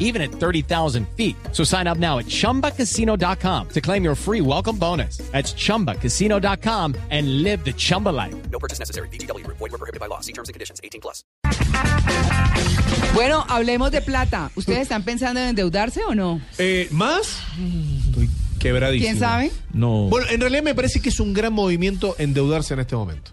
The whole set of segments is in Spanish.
even at 30,000 feet. So sign up now at chumbacasino.com to claim your free welcome bonus. That's chumbacasino.com and live the Chumba life. No purchase necessary. BGW. Void were prohibited by law. See terms and conditions. 18 plus. Bueno, hablemos de plata. ¿Ustedes están pensando en endeudarse o no? Eh, ¿Más? Estoy quebradísimo. ¿Quién sabe? No. Bueno, en realidad me parece que es un gran movimiento endeudarse en este momento.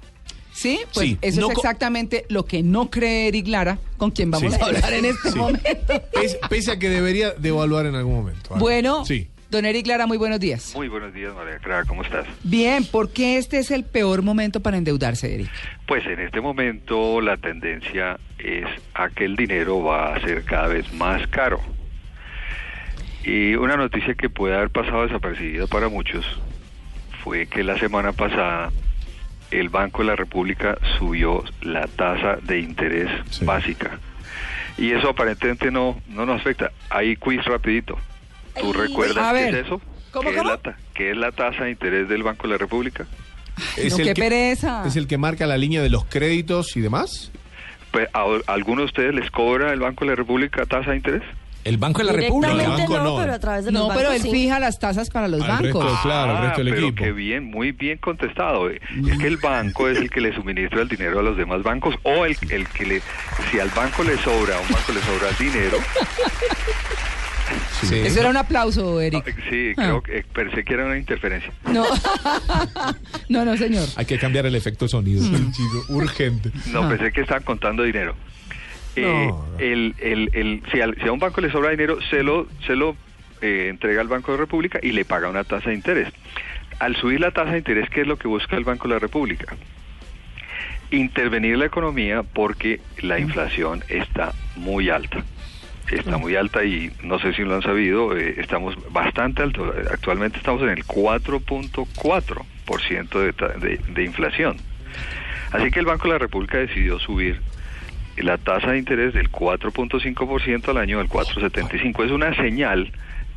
Sí, pues Sí, eso no es exactamente lo que no cree Eric Lara, con quien vamos Sí. a hablar en este Sí. momento. Pese, pese a que debería devaluar en algún momento. Ah, Bueno, Sí. don Eric Lara, muy buenos días. Muy buenos días, María Clara, ¿cómo estás? Bien, ¿por qué este es el peor momento para endeudarse, Eric? Pues en este momento la tendencia es a que el dinero va a ser cada vez más caro. Y una noticia que puede haber pasado desapercibida para muchos fue que la semana pasada el Banco de la República subió la tasa de interés Sí. básica. Y eso aparentemente no, no nos afecta. Hay quiz rapidito. ¿Tú recuerdas qué es eso? ¿cómo, ¿Qué, cómo? Es la, qué es la tasa de interés del Banco de la República? no, qué pereza. Es el que marca la línea de los créditos y demás. Pues, ¿A a alguno de ustedes les cobra el Banco de la República tasa de interés? El Banco de la República. No, el Directamente banco no, no. pero a través de los No, pero bancos él sí. fija las tasas para los Al bancos. resto, claro, el resto del Ah, pero equipo. qué bien, muy bien contestado. Es que el banco es el que le suministra el dinero a los demás bancos o el, el que le, si al banco le sobra, a un banco le sobra el dinero. Sí. Eso era un aplauso, Eric. Sí, creo que eh, pensé que era una interferencia. No, no, no, señor. Hay que cambiar el efecto sonido. Mm. chico, urgente. No, pensé que estaban contando dinero. Eh, No. el, el, el, si, al- si a un banco le sobra dinero, se lo, se lo eh, entrega al Banco de la República y le paga una tasa de interés. Al subir la tasa de interés, ¿qué es lo que busca el Banco de la República? Intervenir la economía porque la inflación está muy alta. Está muy alta y no sé si lo han sabido, eh, estamos bastante alto. Actualmente estamos en el 4.4% de, de, de inflación. Así que el Banco de la República decidió subir la tasa de interés del 4.5% al año al 4.75. Es una señal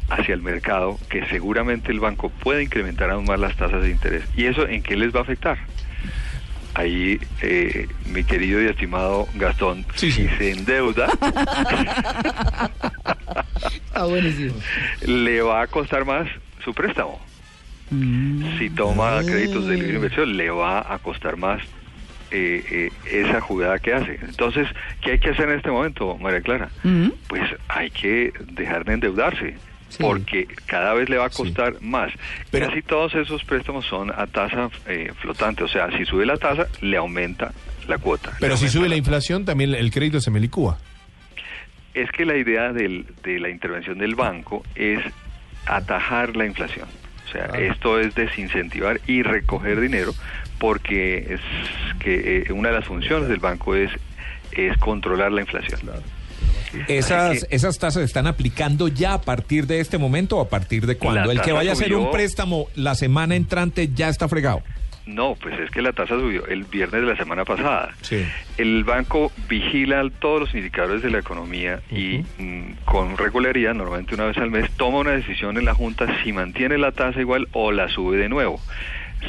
hacia el mercado que seguramente el banco puede incrementar aún más las tasas de interés. ¿Y eso en qué les va a afectar? Ahí, eh, mi querido y estimado Gastón, Sí, si se endeuda, buenísimo. le va a costar más su préstamo. Si toma créditos de libre inversión, le va a costar más eh, eh, esa jugada que hace. Entonces, ¿qué hay que hacer en este momento, María Clara? Mm. Pues hay que dejar de endeudarse. Sí. Porque cada vez le va a costar más. Pero- Casi todos esos préstamos son a tasa eh, flotante. O sea, si sube la tasa, le aumenta la cuota. Pero si sube la la- inflación, también el crédito se me licúa. Es que la idea del- de la intervención del banco es atajar la inflación. O sea, esto es desincentivar y recoger dinero porque es que eh, una de las funciones del banco es, es controlar la inflación. Esas, que- esas tasas se están aplicando ya a partir de este momento o a partir de cuándo. El que vaya a hacer subió- un préstamo la semana entrante ya está fregado. No, pues es que la tasa subió el viernes de la semana pasada. Sí. El banco vigila todos los indicadores de la economía y mm, con regularidad, normalmente una vez al mes, toma una decisión en la Junta si mantiene la tasa igual o la sube de nuevo.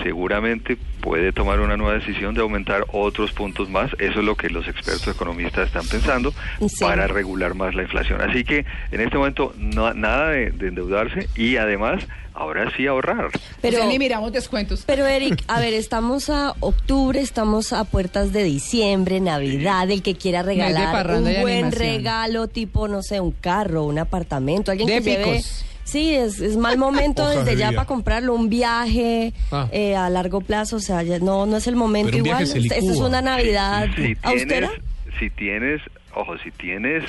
Seguramente puede tomar una nueva decisión de aumentar otros puntos más. Eso es lo que los expertos economistas están pensando Sí. para regular más la inflación. Así que en este momento no, nada de, de endeudarse y además ahora sí ahorrar. Pero, O sea, ni miramos descuentos. pero Eric, a ver, estamos a octubre, estamos a puertas de diciembre, Navidad, el que quiera regalar un buen animación. regalo tipo, no sé, un carro, un apartamento, alguien De que lleve... Sí, es, es mal momento Hojas desde de ya vida. para comprarlo, un viaje Ah. eh, a largo plazo, o sea, ya no, no es el momento Pero un viaje igual. se Esto es licúa. una Navidad si austera. tienes, si tienes, ojo, si tienes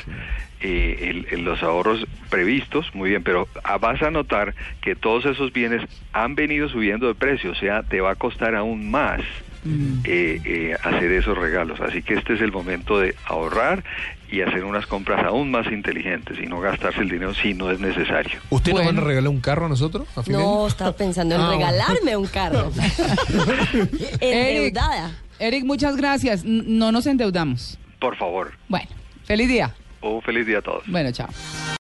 eh, el- el- los ahorros previstos, muy bien, pero ah, vas a notar que todos esos bienes han venido subiendo de precio, o sea, te va a costar aún más. Eh, eh, hacer esos regalos. Así que este es el momento de ahorrar y hacer unas compras aún más inteligentes y no gastarse el dinero si no es necesario. ¿Usted nos Bueno. van a regalar un carro a nosotros? a No, estaba pensando en Ah, regalarme un carro. Eric, Endeudada. Eric, muchas gracias. No nos endeudamos. Por favor, Bueno, feliz día. un feliz día a todos. Bueno, chao.